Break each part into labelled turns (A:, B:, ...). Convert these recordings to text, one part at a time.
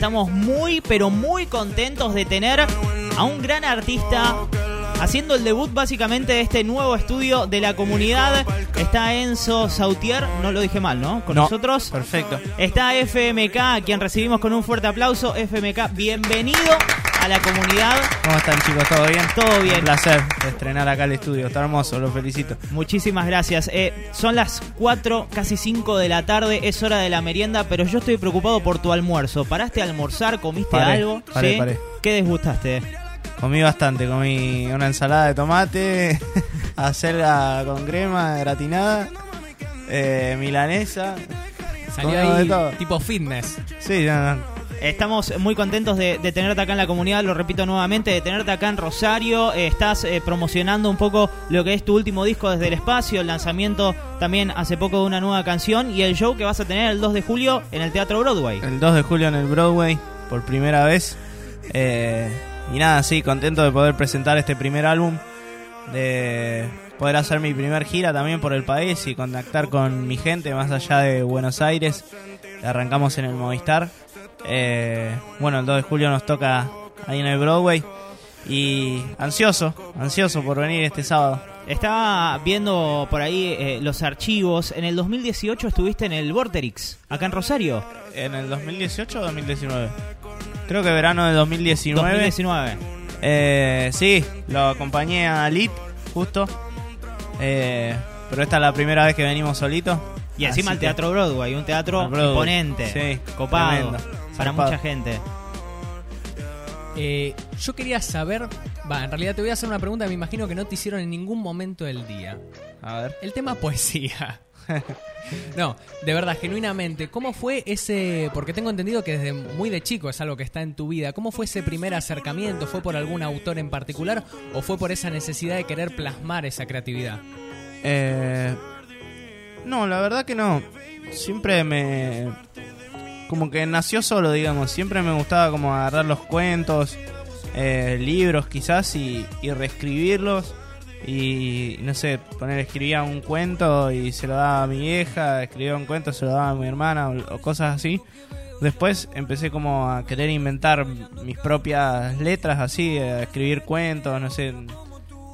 A: estamos muy, pero muy contentos de tener a un gran artista haciendo el debut básicamente de este nuevo estudio de la comunidad. Está Enzo Sautier, no lo dije mal, ¿no? Con
B: No,
A: nosotros.
B: Perfecto.
A: Está FMK, a quien recibimos con un fuerte aplauso. FMK, bienvenido a la comunidad.
B: ¿Cómo están chicos? ¿Todo bien?
A: Todo bien.
B: Un placer estrenar acá el estudio. Está hermoso, los felicito.
A: Muchísimas gracias. Eh, son las 4, casi 5 de la tarde, es hora de la merienda, pero yo estoy preocupado por tu almuerzo. ¿Paraste a almorzar? ¿Comiste
B: Paré,
A: algo?
B: paré,
A: ¿Sí?
B: paré.
A: ¿Qué desgustaste?
B: Comí bastante, comí una ensalada de tomate, acelga con crema gratinada, eh, milanesa.
C: Salió
B: Comemos de
C: ahí
B: todo.
C: tipo fitness.
B: Sí, no, no.
A: Estamos muy contentos de, tenerte acá en la comunidad, lo repito nuevamente, de tenerte acá en Rosario. Eh, estás eh, promocionando un poco lo que es tu último disco desde el espacio, el lanzamiento también hace poco de una nueva canción y el show que vas a tener el 2 de julio en el Teatro Broadway.
B: El 2 de julio en el Broadway, por primera vez. Eh, y nada, sí, contento de poder presentar este primer álbum, de poder hacer mi primer gira también por el país y contactar con mi gente más allá de Buenos Aires. Arrancamos en el Movistar. Eh, bueno, el 2 de julio nos toca ahí en el Broadway. Y ansioso, ansioso por venir este sábado.
A: Estaba viendo por ahí eh, los archivos. En el 2018 estuviste en el Vorterix, acá en Rosario.
B: ¿En el 2018 o 2019? Creo que verano de 2019.
A: 2019.
B: Eh, sí, lo acompañé a Lit, justo. Eh, pero esta es la primera vez que venimos solitos.
A: Y encima
B: Así
A: el Teatro Broadway, un teatro
B: Broadway.
A: imponente,
B: Sí,
A: copado,
B: tremendo,
A: para mucha gente.
C: Eh, yo quería saber, va, en realidad te voy a hacer una pregunta que me imagino que no te hicieron en ningún momento del día.
B: A ver.
C: El tema poesía. No, de verdad, genuinamente, ¿cómo fue ese, porque tengo entendido que desde muy de chico es algo que está en tu vida, ¿cómo fue ese primer acercamiento? ¿Fue por algún autor en particular o fue por esa necesidad de querer plasmar esa creatividad?
B: Eh, no, la verdad que no. Siempre me. Como que nació solo, digamos. Siempre me gustaba como agarrar los cuentos, eh, libros quizás y, y reescribirlos. Y no sé, poner, escribía un cuento y se lo daba a mi vieja, escribía un cuento, se lo daba a mi hermana o, o cosas así. Después empecé como a querer inventar mis propias letras así, a escribir cuentos, no sé,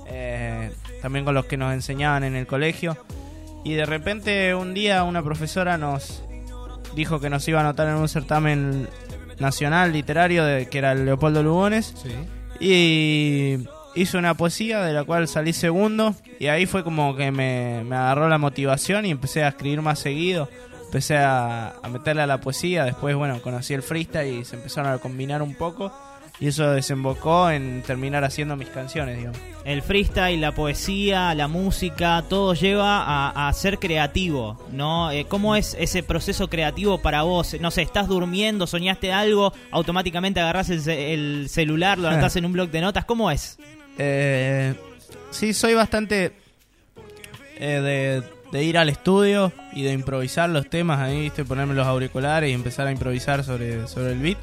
B: eh, también con los que nos enseñaban en el colegio. Y de repente un día una profesora nos dijo que nos iba a anotar en un certamen nacional literario de, que era el Leopoldo Lugones
C: Sí.
B: y hizo una poesía de la cual salí segundo y ahí fue como que me, me agarró la motivación y empecé a escribir más seguido. Empecé a, a meterle a la poesía, después bueno, conocí el freestyle y se empezaron a combinar un poco y eso desembocó en terminar haciendo mis canciones, digamos.
A: El freestyle, la poesía, la música, todo lleva a, a ser creativo, ¿no? Eh, ¿Cómo es ese proceso creativo para vos? No sé, estás durmiendo, soñaste algo, automáticamente agarrás el, el celular, lo anotás en un blog de notas, ¿cómo es?
B: Eh, sí, soy bastante eh, de, de ir al estudio y de improvisar los temas ahí, ¿viste? ponerme los auriculares y empezar a improvisar sobre, sobre el beat.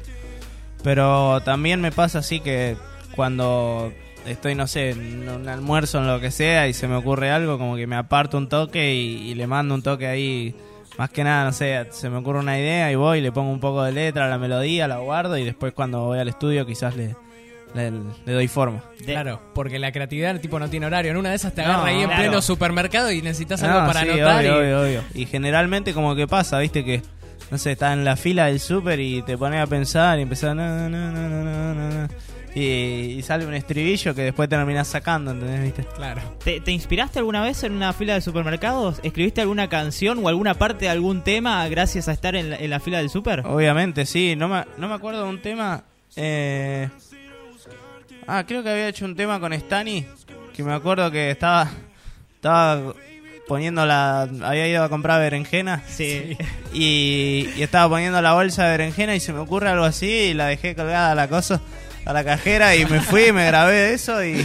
B: Pero también me pasa así que cuando estoy, no sé, en un almuerzo en lo que sea y se me ocurre algo, como que me aparto un toque y, y le mando un toque ahí. Más que nada, no sé, se me ocurre una idea y voy, le pongo un poco de letra a la melodía, la guardo y después cuando voy al estudio quizás le, le, le doy forma.
C: Claro, porque la creatividad tipo no tiene horario. En una de esas te
B: No,
C: agarra ahí en
A: claro.
C: pleno supermercado y necesitas algo
B: No,
C: para
B: sí,
C: anotar.
B: obvio,
C: y-
B: obvio, obvio. Y generalmente como que pasa, viste que, no sé, estás en la fila del súper y te pones a pensar y empezás, no, no, no. Y, y sale un estribillo que después terminás sacando, ¿entendés? ¿Viste?
C: Claro.
A: ¿Te, te inspiraste alguna vez en una fila de supermercados? ¿Escribiste alguna canción o alguna parte de algún tema gracias a estar en la, en la fila del super?
B: Obviamente, sí. No me, no me acuerdo de un tema. Eh... Ah, creo que había hecho un tema con Stani. Que me acuerdo que estaba. Estaba poniendo la. Había ido a comprar berenjena.
A: Sí.
B: Y, y estaba poniendo la bolsa de berenjena y se me ocurre algo así y la dejé colgada a la cosa, a la cajera y me fui, me grabé eso y,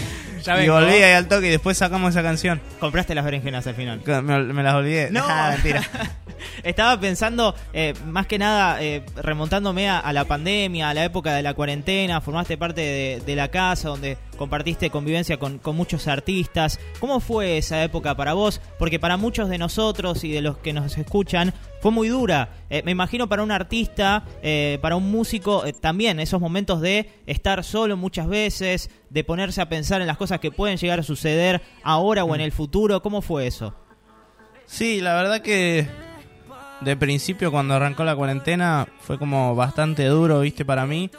C: Ya
B: y
C: vengo.
B: volví ahí al toque y después sacamos esa canción.
A: Compraste las berenjenas al final.
B: Me, me las olvidé.
A: No.
B: Mentira.
A: Estaba pensando, eh, más que nada, eh, remontándome a, a la pandemia, a la época de la cuarentena, formaste parte de, de la casa donde compartiste convivencia con, con muchos artistas. ¿Cómo fue esa época para vos? Porque para muchos de nosotros y de los que nos escuchan fue muy dura. Eh, me imagino para un artista, eh, para un músico, eh, también esos momentos de estar solo muchas veces, de ponerse a pensar en las cosas que pueden llegar a suceder ahora o en el futuro. ¿Cómo fue eso?
B: Sí, la verdad que de principio cuando arrancó la cuarentena fue como bastante duro, viste, para mí.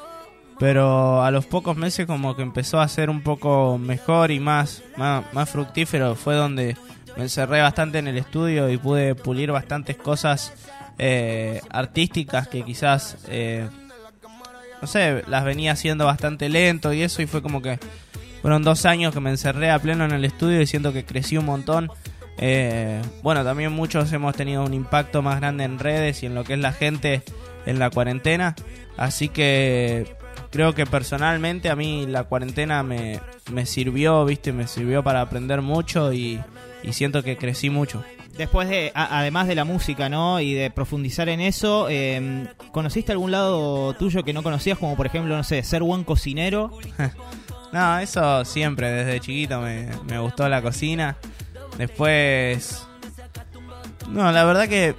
B: Pero a los pocos meses como que empezó a ser un poco mejor y más, más, más fructífero. Fue donde me encerré bastante en el estudio y pude pulir bastantes cosas eh, artísticas que quizás, eh, no sé, las venía haciendo bastante lento y eso. Y fue como que fueron dos años que me encerré a pleno en el estudio y siento que crecí un montón. Eh, bueno, también muchos hemos tenido un impacto más grande en redes y en lo que es la gente en la cuarentena. Así que creo que personalmente a mí la cuarentena me, me sirvió, viste, me sirvió para aprender mucho y, y siento que crecí mucho.
A: Después de, a- además de la música, ¿no? Y de profundizar en eso, eh, ¿conociste algún lado tuyo que no conocías? Como por ejemplo, no sé, ser buen cocinero.
B: No, eso siempre, desde chiquito me, me gustó la cocina. Después... No, la verdad que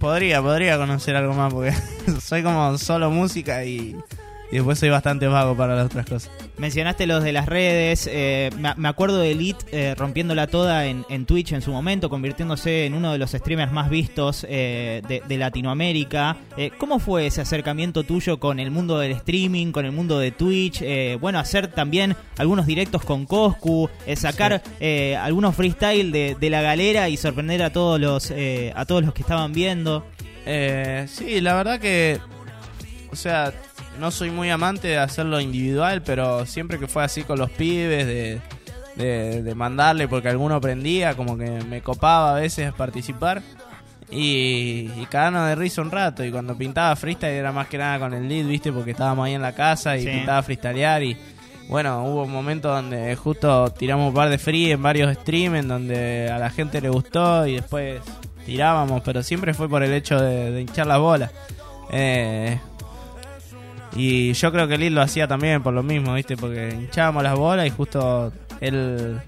B: podría, podría conocer algo más porque soy como solo música y, y después soy bastante vago para las otras cosas.
A: Mencionaste los de las redes, eh, me, acuerdo de Elite eh, rompiéndola toda en, en Twitch en su momento, convirtiéndose en uno de los streamers más vistos eh, de, de Latinoamérica. ¿Cómo fue ese acercamiento tuyo con el mundo del streaming, con el mundo de Twitch? Bueno, hacer también algunos directos con Coscu, sacar eh, algunos freestyle de, de la galera y sorprender a todos los, eh, a todos los que estaban viendo.
B: Eh, sí, la verdad que, o sea, no soy muy amante de hacerlo individual, pero siempre que fue así con los pibes, de, de, de mandarle porque alguno prendía, como que me copaba a veces participar. Y, y cagarnos de risa un rato. Y cuando pintaba freestyle era más que nada con el lead, ¿viste? Porque estábamos ahí en la casa y
A: Sí.
B: pintaba freestylear. Y bueno, hubo un momento donde justo tiramos un par de free en varios streams en donde a la gente le gustó y después tirábamos, pero siempre fue por el hecho de, de hinchar las bolas. Eh, y yo creo que Lil lo hacía también por lo mismo, ¿viste? Porque hinchábamos las bolas y justo él,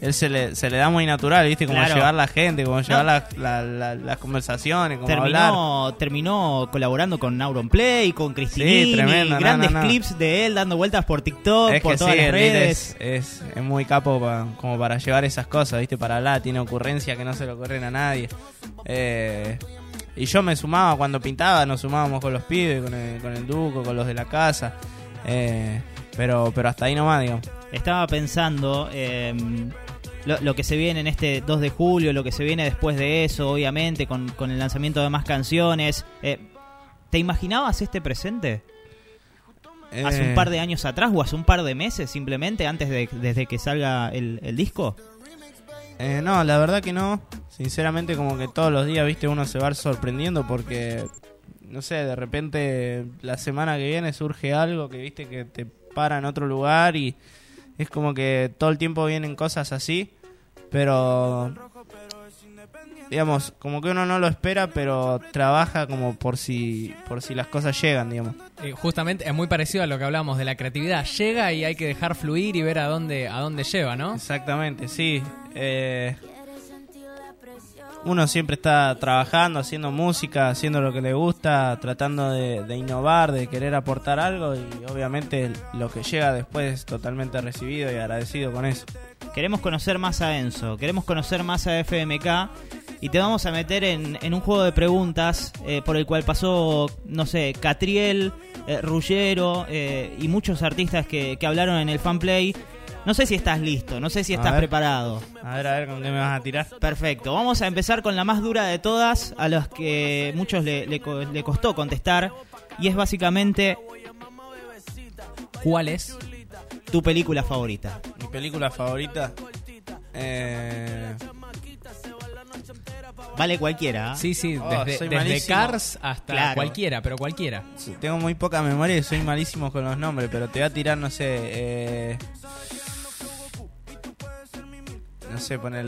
B: él se, le, se le da muy natural, ¿viste? Como
A: Claro.
B: llevar la gente, como llevar la- la- la- las conversaciones, como hablar.
A: Terminó, terminó colaborando con Auronplay, con Cristinini,
B: Sí, tremendo,
A: grandes
B: no, no.
A: clips de él dando vueltas por TikTok,
B: Es
A: por todas
B: sí,
A: las redes.
B: es, es, es muy capo pa- como para llevar esas cosas, ¿viste? Para hablar, tiene ocurrencias que no se le ocurren a nadie. Eh, y yo me sumaba cuando pintaba, nos sumábamos con los pibes, con el, con el Duco, con los de la casa. Eh, pero, pero hasta ahí nomás, digamos.
A: Estaba pensando eh, lo, lo que se viene en este 2 de julio, lo que se viene después de eso, obviamente, con, con el lanzamiento de más canciones. Eh, ¿Te imaginabas este presente? ¿Hace
B: Eh,
A: un par de años atrás o hace un par de meses simplemente antes de desde que salga el, el disco?
B: Eh, no, la verdad que no. Sinceramente, como que todos los días, viste, uno se va sorprendiendo porque, no sé, de repente la semana que viene surge algo que, viste, que te para en otro lugar y es como que todo el tiempo vienen cosas así, pero, digamos, como que uno no lo espera, pero trabaja como por si, por si las cosas llegan, digamos.
C: Eh, justamente es muy parecido a lo que hablamos de la creatividad. Llega y hay que dejar fluir y ver a dónde, a dónde lleva, ¿no?
B: Exactamente, sí. Eh, uno siempre está trabajando, haciendo música, haciendo lo que le gusta, tratando de, innovar, de querer aportar algo y obviamente lo que llega después es totalmente recibido y agradecido con eso.
A: Queremos conocer más a Enzo, queremos conocer más a FMK y te vamos a meter en, un juego de preguntas eh, por el cual pasó, no sé, Catriel, eh, Ruggero eh, y muchos artistas que, que hablaron en el fanplay. No sé si estás listo, no sé si estás preparado.
B: A ver, a ver, ¿con qué me vas a tirar?
A: Perfecto, vamos a empezar con la más dura de todas, a los que muchos le, le co- le costó contestar, y es básicamente
C: ¿Cuál es?
A: tu película favorita.
B: Mi película favorita. Eh,
A: Vale cualquiera. ¿ah?
C: Sí, sí,
B: Oh,
C: desde. Cars hasta
A: Claro.
C: cualquiera, pero cualquiera.
B: tengo muy poca memoria y soy malísimo con los nombres, pero te voy a tirar, no sé. Eh, no sé, poner.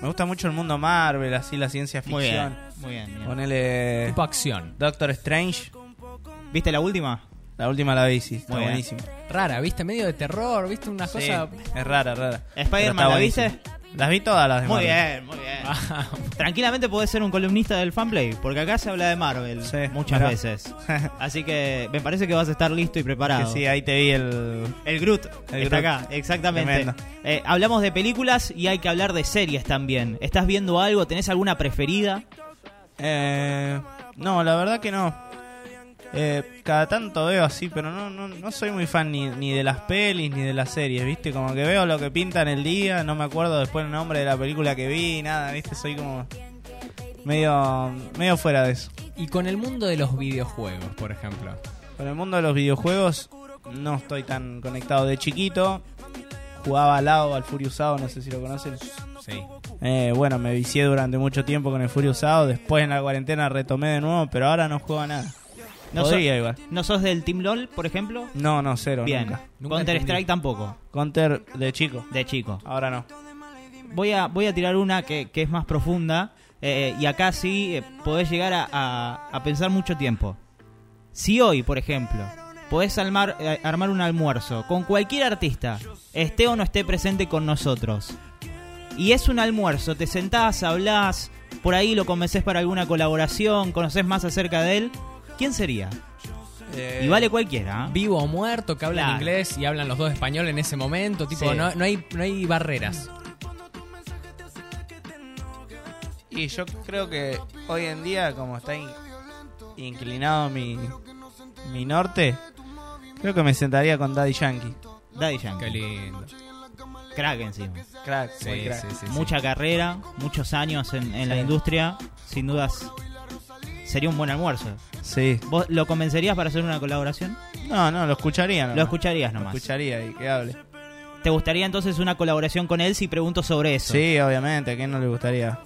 B: Me gusta mucho el mundo Marvel, así la ciencia
A: Muy bien,
B: ficción.
A: muy bien. bien.
B: Ponele
C: Tipo acción.
B: Doctor Strange.
A: ¿Viste la última?
B: La última la vi, sí, está buenísima.
C: Rara, ¿viste? Medio de terror, ¿viste? Unas
B: Sí,
C: cosas...
B: es rara, rara.
A: ¿Spider-Man la viste?
B: Las vi todas las de
A: Muy
B: Marvel.
A: bien, muy bien. Tranquilamente podés ser un columnista del fanplay, porque acá se habla de Marvel
B: Sí,
A: muchas
B: mirá.
A: veces. Así que me parece que vas a estar listo y
B: Que
A: preparado.
B: sí, ahí te vi el...
A: El Groot
B: El
A: está
B: Groot.
A: acá, exactamente.
B: Tremendo.
A: Eh, hablamos de películas y hay que hablar de series también. ¿Estás viendo algo? ¿Tenés alguna preferida?
B: Eh, no, la verdad que no. Eh, cada tanto veo así, pero no, no, no soy muy fan ni, ni de las pelis ni de las series, ¿viste? Como que veo lo que pinta en el día, no me acuerdo después el nombre de la película que vi, nada, ¿viste? Soy como medio, medio fuera de eso.
C: Y con el mundo de los videojuegos, por ejemplo.
B: Con el mundo de los videojuegos no estoy tan conectado. De chiquito jugaba al lado, al Furiosado, no sé si lo conocen.
C: Sí.
B: Eh, bueno, me vicié durante mucho tiempo con el Furiosado, después en la cuarentena retomé de nuevo, pero ahora no juego a nada.
A: No,
B: Podría
A: so-
B: igual.
A: ¿No sos del Team LOL, por ejemplo?
B: No, no, cero,
A: Bien.
B: nunca.
C: Nunca
A: Counter
C: entendí.
A: Strike tampoco,
B: Counter de chico,
A: de chico.
B: ahora no.
A: Voy a, voy a tirar una que, que es más profunda eh, y acá sí eh, podés llegar a, a- a pensar mucho tiempo. Si hoy, por ejemplo, podés armar, eh, armar un almuerzo con cualquier artista, esté o no esté presente con nosotros, y es un almuerzo, te sentás, hablás, por ahí lo convences para alguna colaboración, conoces más acerca de él, ¿quién sería? Y vale cualquiera. ¿eh?
C: Vivo o muerto, que hablan
A: Claro.
C: inglés y hablan los dos español en ese momento. Tipo,
A: Sí.
C: no, no, hay, no hay barreras.
B: Y yo creo que hoy en día, como está in- inclinado mi, mi norte, creo que me sentaría con Daddy Yankee.
A: Daddy Yankee.
C: Qué lindo.
A: Crack encima.
B: Crack,
C: Sí,
B: crack.
C: sí, sí, sí.
A: mucha carrera, muchos años en, en la industria, sin dudas sería un buen almuerzo.
B: Sí.
A: ¿Vos lo convencerías para hacer una colaboración?
B: No, no, lo escucharía nomás.
A: Lo escucharías
B: Lo
A: nomás.
B: escucharía y que hable.
A: ¿Te gustaría entonces una colaboración con él si pregunto sobre eso?
B: Sí, obviamente, ¿a quién no le gustaría?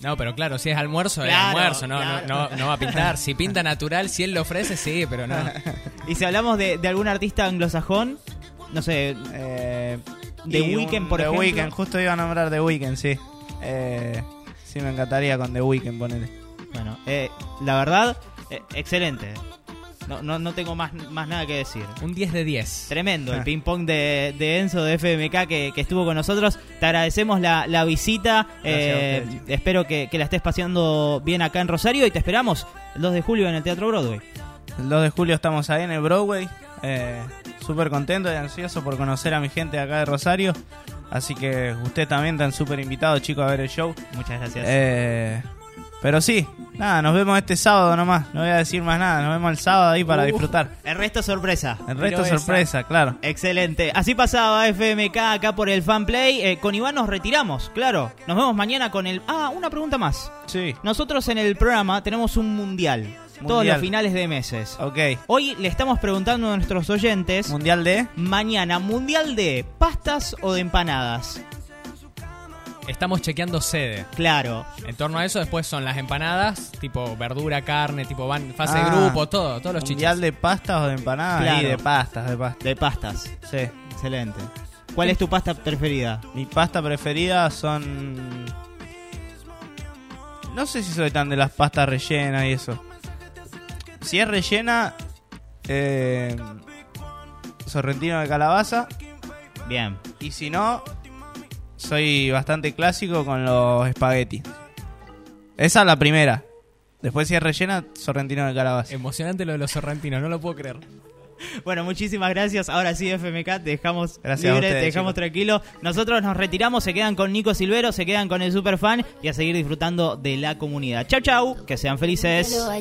C: No, pero claro, si es almuerzo, es almuerzo, no,
A: claro.
C: no, no, no va a pintar. Si pinta natural, si él lo ofrece, sí, pero no.
A: Y si hablamos de, de algún artista anglosajón, no sé,
B: Eh,
A: The Weeknd, por
B: The
A: ejemplo.
B: Weeknd, justo iba a nombrar The Weeknd, sí. Eh, sí, me encantaría con The Weeknd ponerle.
A: Bueno, eh, la verdad, eh, excelente. No, no, no tengo más, más nada que decir.
C: Un 10 de 10.
A: Tremendo el
B: Ah.
A: ping-pong de, de Enzo de FMK que, que estuvo con nosotros. Te agradecemos la, la visita. Eh, espero que, que la estés paseando bien acá en Rosario y te esperamos el 2 de julio en el Teatro Broadway.
B: El 2 de julio estamos ahí en el Broadway. Eh, súper contento y ansioso por conocer a mi gente de acá de Rosario. Así que ustedes también están súper invitados, chicos, a ver el show.
A: Muchas gracias.
B: Eh, pero sí, nada, nos vemos este sábado nomás. No voy a decir más nada. Nos vemos el sábado ahí para
A: Uh.
B: disfrutar.
A: el resto sorpresa.
B: El resto
C: Pero esa-
B: sorpresa, claro.
A: Excelente. Así pasaba FMK acá por el Fanplay. Eh, con Iván nos retiramos, claro. Nos vemos mañana con el... Ah, una pregunta más.
B: Sí,
A: Nosotros en el programa tenemos un mundial. Todos
B: Mundial.
A: los finales de meses.
B: ok.
A: Hoy le estamos preguntando a nuestros oyentes...
B: Mundial de.
A: Mañana, mundial de pastas o de empanadas.
C: Estamos chequeando sede.
A: Claro.
C: En torno a eso, después son las empanadas, tipo verdura, carne, tipo van, fase de
B: Ah,
C: grupo, todo, todos los
B: Mundial
C: chichos.
B: de pastas o de empanadas.
A: Claro.
B: Sí, de pastas, de pastas.
A: De pastas.
B: Sí.
A: Excelente. ¿Cuál es tu pasta preferida?
B: Mi pasta preferida son. No sé si soy tan de las pastas rellenas y eso. Si es rellena, eh, sorrentino de calabaza.
A: Bien.
B: Y si no, soy bastante clásico con los espaguetis. Esa es la primera. Después, si es rellena, sorrentino de calabaza.
C: Emocionante lo de los sorrentinos, no lo puedo creer.
A: Bueno, muchísimas gracias. Ahora sí, FMK, te dejamos
B: Gracias
A: libre,
B: ustedes,
A: te dejamos
B: chicos.
A: tranquilo. Nosotros nos retiramos, se quedan con Nico Silvero, se quedan con el Superfan y a seguir disfrutando de la comunidad. Chau, chau, que sean felices.